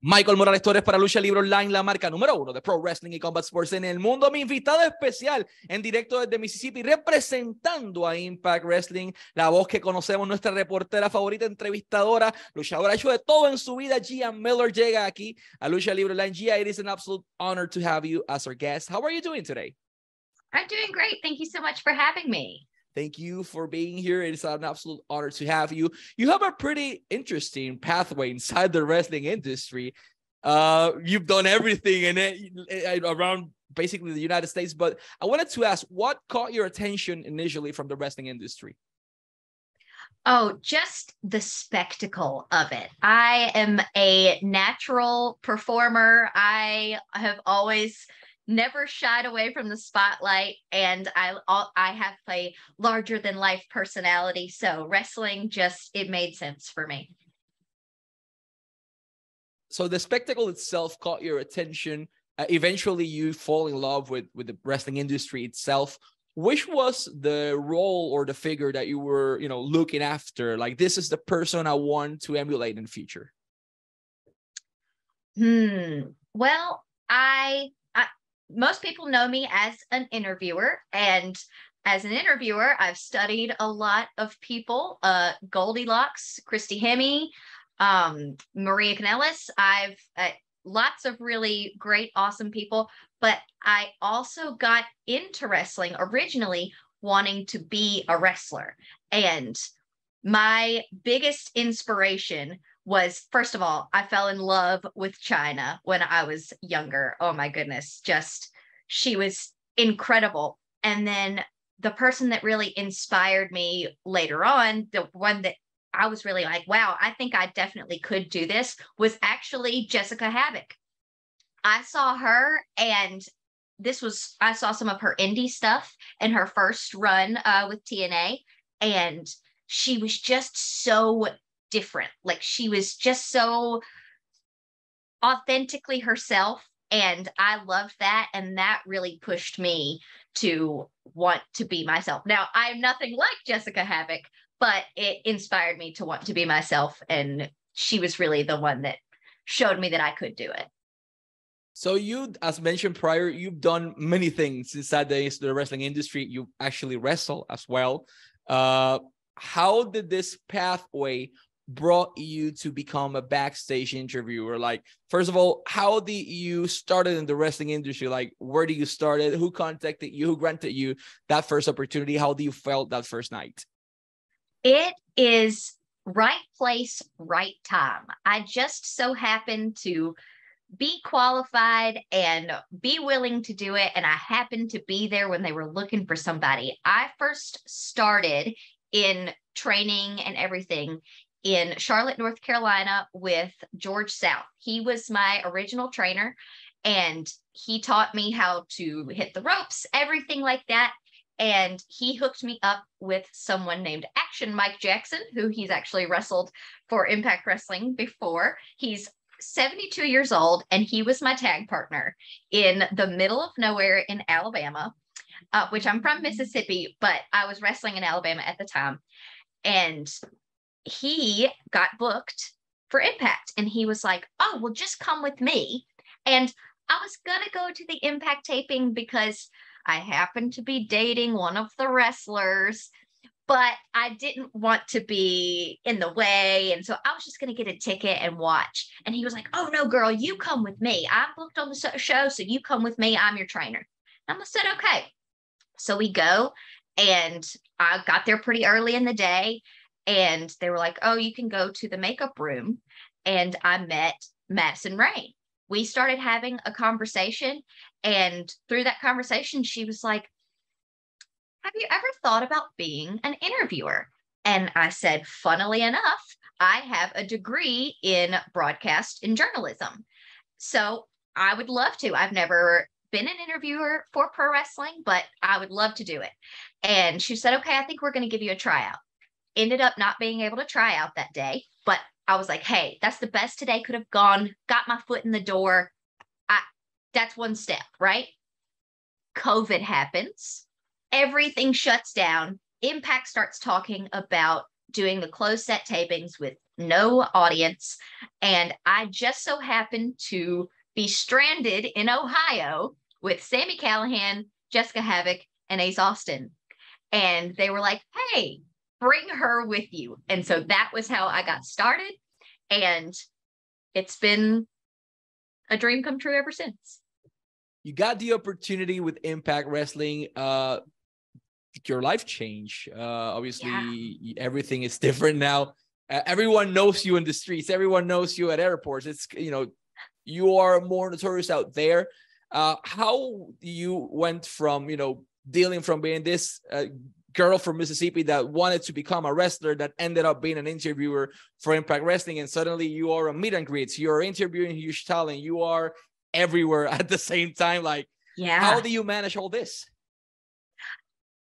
Michael Morales Torres para Lucha Libre Online, la marca número uno de Pro Wrestling y Combat Sports en el mundo. Mi invitado especial en directo desde Mississippi, representando a Impact Wrestling, la voz que conocemos, nuestra reportera favorita, entrevistadora, luchadora, ha hecho de todo en su vida. Gia Miller llega aquí a Lucha Libre Online. Gia, it is an absolute honor to have you as our guest. How are you doing today? I'm doing great. Thank you so much for having me. Thank you for being here. It is an absolute honor to have you. You have a pretty interesting pathway inside the wrestling industry. Uh, you've done everything in it around basically the United States, but I wanted to ask what caught your attention initially from the wrestling industry? Oh, just the spectacle of it. I am a natural performer. I have always never shied away from the spotlight and i i have a larger than life personality so wrestling just it made sense for me. So the spectacle itself caught your attention uh, eventually you fall in love with with the wrestling industry itself. Which was the role or the figure that you were you know looking after? Like this is the person i want to emulate in the future. Hmm. Well i most people know me as an interviewer and as an interviewer i've studied a lot of people uh goldylocks christy hemme um maria kanellis i've uh, lots of really great awesome people but i also got into wrestling originally wanting to be a wrestler. And my biggest inspiration was first of all, I fell in love with China when I was younger. Oh my goodness, just she was incredible. And then the person that really inspired me later on, the one that I was really like, wow, I think I definitely could do this was actually Jessica Havok. I saw her and this was I saw some of her indie stuff in her first run uh, with TNA and she was just so different. Like she was just so authentically herself. And I loved that. And that really pushed me to want to be myself. Now, I'm nothing like Jessica Havok, but it inspired me to want to be myself. And she was really the one that showed me that I could do it. So you, as mentioned prior, you've done many things inside the, the wrestling industry. You actually wrestle as well. Uh, how did this pathway brought you to become a backstage interviewer? Like, first of all, how did you started in the wrestling industry? Like, where did you started? Who contacted you? Who granted you that first opportunity? How do you felt that first night? It is right place, right time. I just so happened to be qualified and be willing to do it. And I happened to be there when they were looking for somebody. I first started in training and everything in Charlotte, North Carolina with George South. He was my original trainer and he taught me how to hit the ropes, everything like that. And he hooked me up with someone named Action Mike Jackson, who he's actually wrestled for Impact Wrestling before. He's 72 years old and he was my tag partner in the middle of nowhere in Alabama, uh, which I'm from Mississippi, but I was wrestling in Alabama at the time. And he got booked for Impact and he was like, Oh, well, just come with me. And I was going to go to the Impact taping because I happened to be dating one of the wrestlers, but I didn't want to be in the way. And so I was just going to get a ticket and watch. And he was like, Oh, no, girl, you come with me. I'm booked on the show. So you come with me. I'm your trainer. And I said, Okay. So we go and I got there pretty early in the day and they were like, oh, you can go to the makeup room. And I met Madison Rayne. We started having a conversation. And through that conversation, she was like, Have you ever thought about being an interviewer? And I said, Funnily enough, I have a degree in broadcast and journalism. So I would love to. I've never been an interviewer for pro wrestling, but I would love to do it. And she said, Okay, I think we're going to give you a tryout ended up not being able to try out that day, but I was like, hey, that's the best today could have gone, got my foot in the door. I that's one step, right? COVID happens, everything shuts down. Impact starts talking about doing the closed set tapings with no audience. And I just so happened to be stranded in Ohio with Sami Callihan, Jessica Havok, and Ace Austin. And they were like, hey, bring her with you. And so that was how I got started. And it's been a dream come true ever since. You got the opportunity with Impact Wrestling. Uh, your life change. Uh, obviously, yeah. everything is different now. Uh, everyone knows you in the streets. Everyone knows you at airports. It's you know, you are more notorious out there. Uh, how you went from you know dealing from being this uh, girl from Mississippi that wanted to become a wrestler that ended up being an interviewer for Impact Wrestling, and suddenly you are a meet and greets, you are interviewing huge talent, you are everywhere at the same time. Like, yeah, how do you manage all this?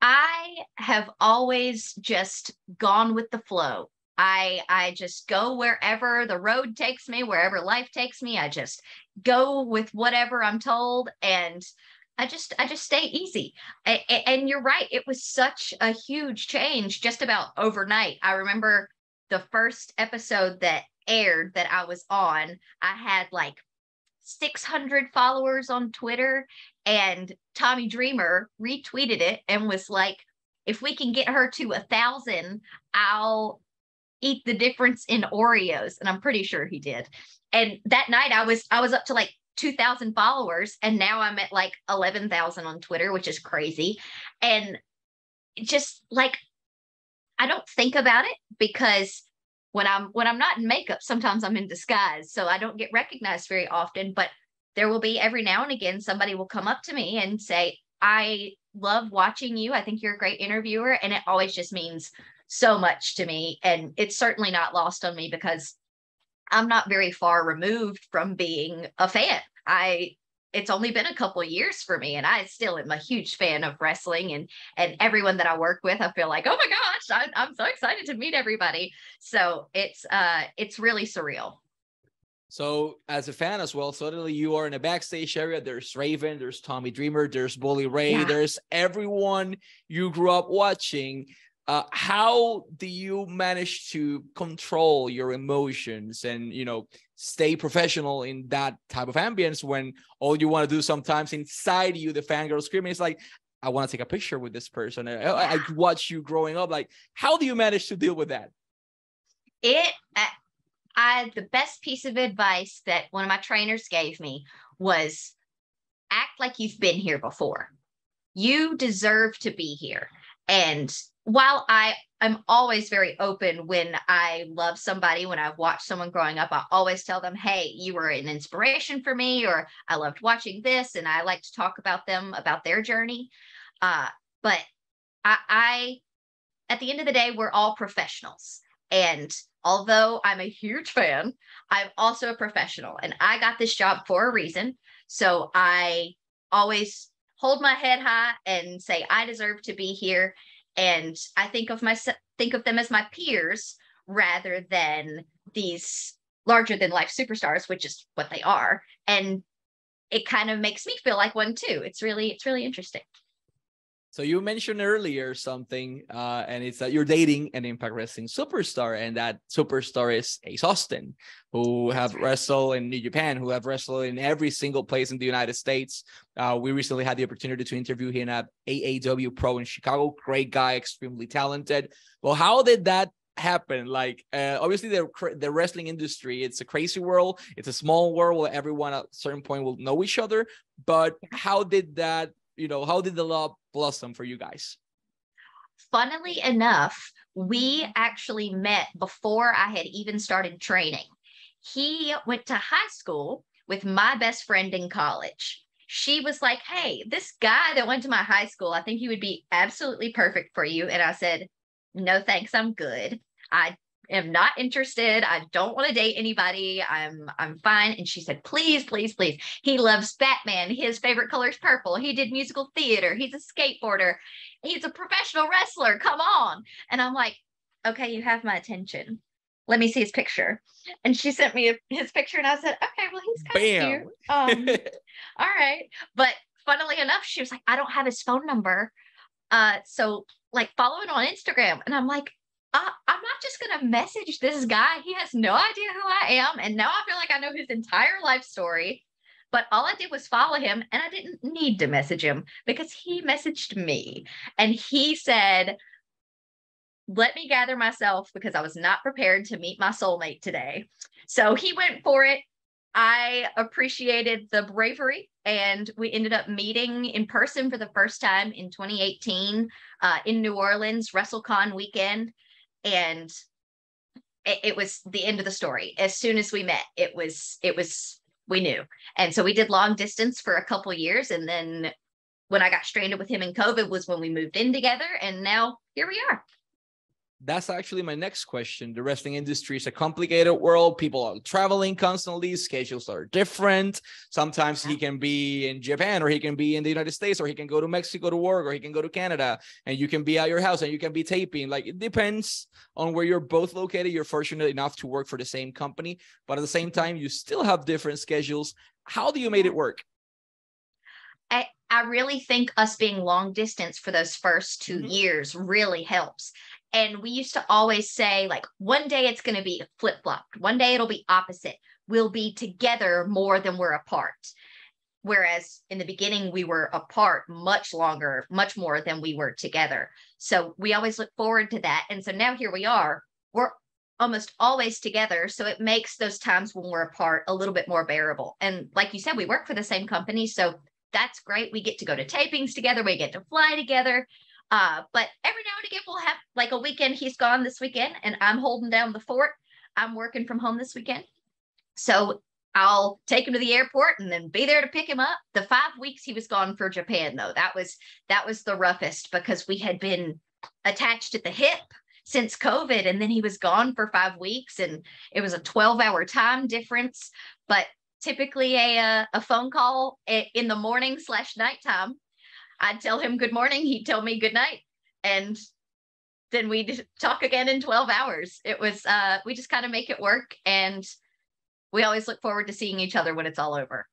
I have always just gone with the flow. I I just go wherever the road takes me, wherever life takes me. I just go with whatever I'm told and I just I just stay easy. and you're right, it was such a huge change just about overnight. I remember the first episode that aired that I was on, I had like 600 followers on Twitter and Tommy Dreamer retweeted it and was like if we can get her to a thousand, I'll eat the difference in Oreos. And I'm pretty sure he did. And that night I was I was up to like 2,000 followers and now I'm at like 11,000 on Twitter, which is crazy. And just like I don't think about it because when I'm when I'm not in makeup, sometimes I'm in disguise, so I don't get recognized very often, but there will be every now and again somebody will come up to me and say, "I love watching you. I think you're a great interviewer." And it always just means so much to me and it's certainly not lost on me because I'm not very far removed from being a fan. I it's only been a couple years for me and I still am a huge fan of wrestling and and everyone that I work with I feel like oh my gosh I, I'm so excited to meet everybody so it's uh it's really surreal so as a fan as well suddenly you are in a backstage area there's Raven there's Tommy Dreamer there's Bully Ray yeah. there's everyone you grew up watching uh, how do you manage to control your emotions and you know stay professional in that type of ambience when all you want to do sometimes inside you the fangirl screaming is like i want to take a picture with this person. I, I watch you growing up. Like how do you manage to deal with that? It I the best piece of advice that one of my trainers gave me was act like you've been here before. You deserve to be here. And while I am always very open when I love somebody, when I've watched someone growing up, I always tell them, hey, you were an inspiration for me, or I loved watching this, and I like to talk about them, about their journey. Uh, but I, I, at the end of the day, we're all professionals. And although I'm a huge fan, I'm also a professional, and I got this job for a reason. So I always hold my head high and say, I deserve to be here and I think of my think of them as my peers rather than these larger than life superstars, which is what they are. And it kind of makes me feel like one too. It's really it's really interesting. So you mentioned earlier something, uh, and it's that you're dating an Impact Wrestling superstar, and that superstar is Ace Austin, who have wrestled in New Japan, who have wrestled in every single place in the United States. Uh, we recently had the opportunity to interview him at AAW Pro in Chicago. Great guy, extremely talented. Well, how did that happen like uh, obviously the the wrestling industry it's a crazy world it's a small world where everyone at a certain point will know each other but how did that you know how did the love blossom for you guys? Funnily enough, we actually met before I had even started training. He went to high school with my best friend in college. She was like, Hey, this guy that went to my high school, I think he would be absolutely perfect for you. And I said, No, thanks. I'm good. I am not interested. I don't want to date anybody. I'm I'm fine. And she said, please, please, please. He loves Batman. His favorite color is purple. He did musical theater. He's a skateboarder. He's a professional wrestler. Come on. And I'm like, okay, you have my attention. Let me see his picture. And she sent me his picture, and I said, okay, well, he's kind of cute. Um, all right. But funnily enough, she was like, I don't have his phone number. Uh, so like follow it on Instagram. And I'm like, I'm not just going to message this guy. He has no idea who I am. And now I feel like I know his entire life story. But all I did was follow him and I didn't need to message him because he messaged me and he said, Let me gather myself because I was not prepared to meet my soulmate today. So he went for it. I appreciated the bravery and we ended up meeting in person for the first time in 2018 uh, in New Orleans, WrestleCon weekend. And it, it was the end of the story. As soon as we met, it was, it was, we knew. And so we did long distance for a couple years. And then when I got stranded with him in COVID was when we moved in together. And now here we are that's actually my next question. The wrestling industry is a complicated world. People are traveling constantly, schedules are different. Sometimes he can be in Japan or he can be in the United States or he can go to Mexico to work or he can go to Canada and you can be at your house and you can be taping. Like it depends on where you're both located. You're fortunate enough to work for the same company, but at the same time, you still have different schedules. How do you made it work? I, I really think us being long distance for those first 2 mm-hmm. years really helps and we used to always say, like, one day it's going to be flip flopped, one day it'll be opposite. We'll be together more than we're apart. Whereas in the beginning, we were apart much longer, much more than we were together. So we always look forward to that. And so now here we are, we're almost always together. So it makes those times when we're apart a little bit more bearable. And like you said, we work for the same company. So that's great. We get to go to tapings together, we get to fly together. Uh, but every now and like a weekend. He's gone this weekend, and I'm holding down the fort. I'm working from home this weekend. So I'll take him to the airport and then be there to pick him up. The five weeks he was gone for Japan, though, that was that was the roughest because we had been attached at the hip since COVID, and then he was gone for five weeks, and it was a 12 hour time difference. But typically a uh, a phone call in the morning slash nighttime I'd tell him good morning. He'd tell me good night. And then we'd talk again in 12 hours. It was, uh, we just kind of make it work. And we always look forward to seeing each other when it's all over.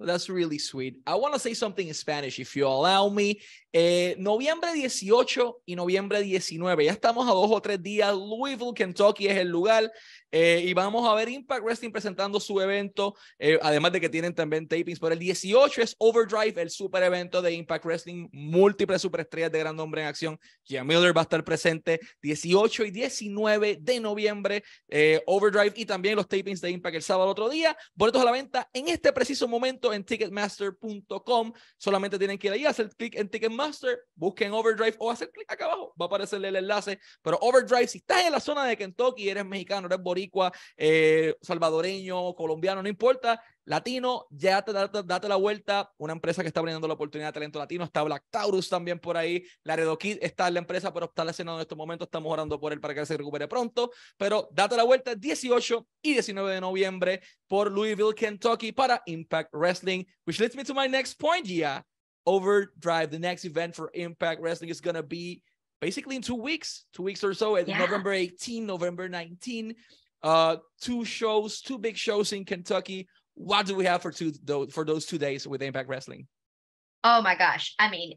That's really sweet. I want to say something in Spanish, if you allow me. Eh, noviembre 18 y noviembre 19. Ya estamos a dos o tres días. Louisville, Kentucky es el lugar. Eh, y vamos a ver Impact Wrestling presentando su evento, eh, además de que tienen también tapings. Pero el 18 es Overdrive, el super evento de Impact Wrestling, múltiples superestrellas de gran nombre en acción. Jim Miller va a estar presente 18 y 19 de noviembre, Overdrive y también los tapings de Impact el sábado otro día. Boletos a la venta en este preciso momento en ticketmaster.com. Solamente tienen que ir ahí, hacer clic en Ticketmaster, busquen Overdrive o hacer clic acá abajo, va a aparecer el enlace. Pero Overdrive, si estás en la zona de Kentucky, eres mexicano, eres eh, salvadoreño, colombiano, no importa, latino, ya te date, date, la vuelta. Una empresa que está brindando la oportunidad de talento latino. Está Black Taurus también por ahí. Laredo Kid está en la empresa, pero está lesionado en estos momentos. Estamos orando por él para que se recupere pronto. Pero date la vuelta 18 y 19 de noviembre por Louisville, Kentucky para Impact Wrestling. Which leads me to my next point, yeah. Overdrive, the next event for Impact Wrestling is going to be basically in two weeks, two weeks or so, yeah. November 18, November 19 uh, two shows, two big shows in Kentucky. What do we have for two for those two days with Impact Wrestling? Oh my gosh! I mean,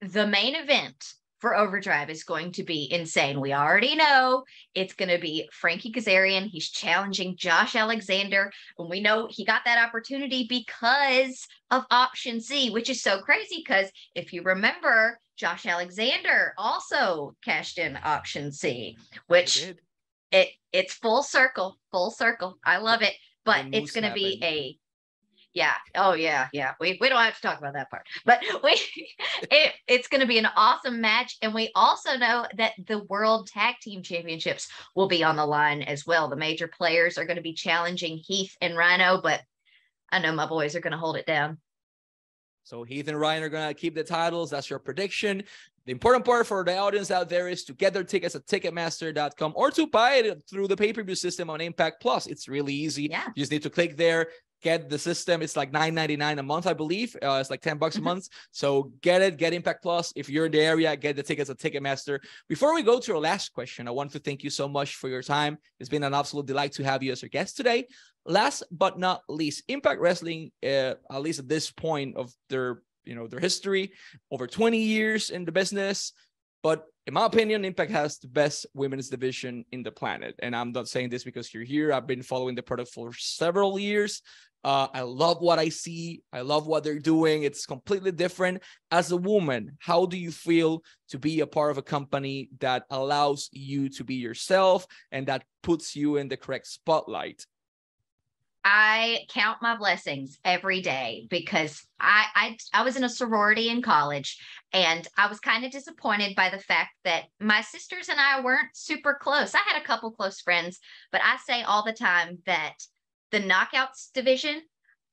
the main event for Overdrive is going to be insane. We already know it's going to be Frankie Kazarian. He's challenging Josh Alexander. And we know he got that opportunity because of Option C, which is so crazy because if you remember, Josh Alexander also cashed in Option C, which it it's full circle, full circle. I love it, but it's going to be a yeah. Oh yeah, yeah. We we don't have to talk about that part, but we it, it's going to be an awesome match, and we also know that the World Tag Team Championships will be on the line as well. The major players are going to be challenging Heath and Rhino, but I know my boys are going to hold it down. So Heath and Rhino are going to keep the titles. That's your prediction. The important part for the audience out there is to get their tickets at Ticketmaster.com or to buy it through the pay-per-view system on Impact Plus. It's really easy. Yeah. You just need to click there, get the system. It's like nine ninety nine a month, I believe. Uh, it's like 10 bucks a mm-hmm. month. So get it, get Impact Plus. If you're in the area, get the tickets at Ticketmaster. Before we go to our last question, I want to thank you so much for your time. It's been an absolute delight to have you as our guest today. Last but not least, Impact Wrestling, uh, at least at this point of their you know their history over 20 years in the business but in my opinion, Impact has the best women's division in the planet. And I'm not saying this because you're here. I've been following the product for several years. Uh, I love what I see. I love what they're doing. It's completely different. As a woman, how do you feel to be a part of a company that allows you to be yourself and that puts you in the correct spotlight? I count my blessings every day because I, I I was in a sorority in college and I was kind of disappointed by the fact that my sisters and I weren't super close. I had a couple close friends, but I say all the time that the knockouts division,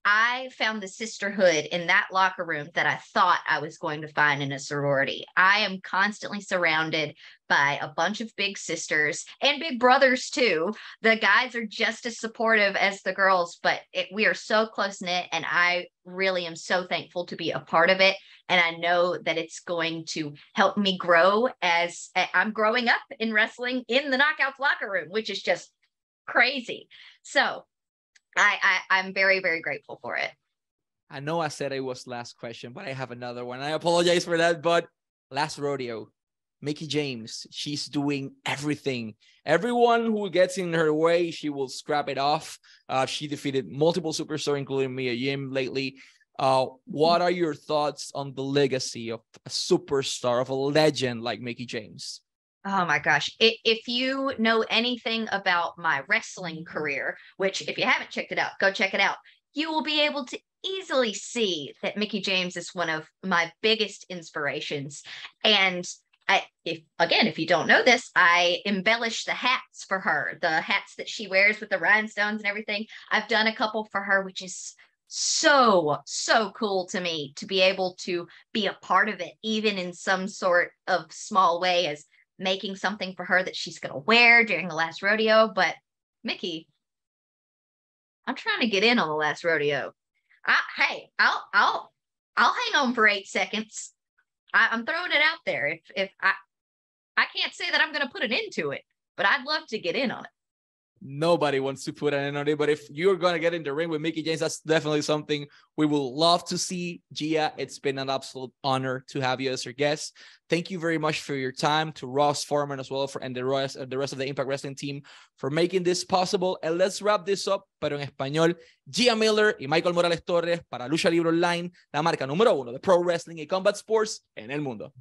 I found the sisterhood in that locker room that I thought I was going to find in a sorority. I am constantly surrounded by a bunch of big sisters and big brothers too. The guys are just as supportive as the girls, but it, we are so close knit, and I really am so thankful to be a part of it. And I know that it's going to help me grow as I'm growing up in wrestling in the knockouts locker room, which is just crazy. So I, I I'm very very grateful for it. I know I said it was last question, but I have another one. I apologize for that, but last rodeo, Mickie James, she's doing everything. Everyone who gets in her way, she will scrap it off. Uh, she defeated multiple superstars, including Mia Yim lately. Uh, what are your thoughts on the legacy of a superstar, of a legend like Mickie James? Oh my gosh. If you know anything about my wrestling career, which if you haven't checked it out, go check it out, you will be able to easily see that Mickie James is one of my biggest inspirations. And I, if again, if you don't know this, I embellish the hats for her, the hats that she wears with the rhinestones and everything. I've done a couple for her, which is so so cool to me to be able to be a part of it even in some sort of small way as making something for her that she's going to wear during the last rodeo. But Mickie, I'm trying to get in on the last rodeo. I, hey, I'll, I'll, I'll hang on for eight seconds. I, I'm throwing it out there. If, if I, I can't say that I'm going to put an end to it, but I'd love to get in on it nobody wants to put an end on it. But if you're going to get in the ring with Mickie James, that's definitely something we will love to see. Gia, it's been an absolute honor to have you as our guest. Thank you very much for your time to Ross Forman as well for and the rest, the rest of the Impact Wrestling team for making this possible. And let's wrap this up, pero en español. Gia Miller y Michael Morales Torres para Lucha Libre Online, la marca número uno de Pro Wrestling y Combat Sports en el mundo.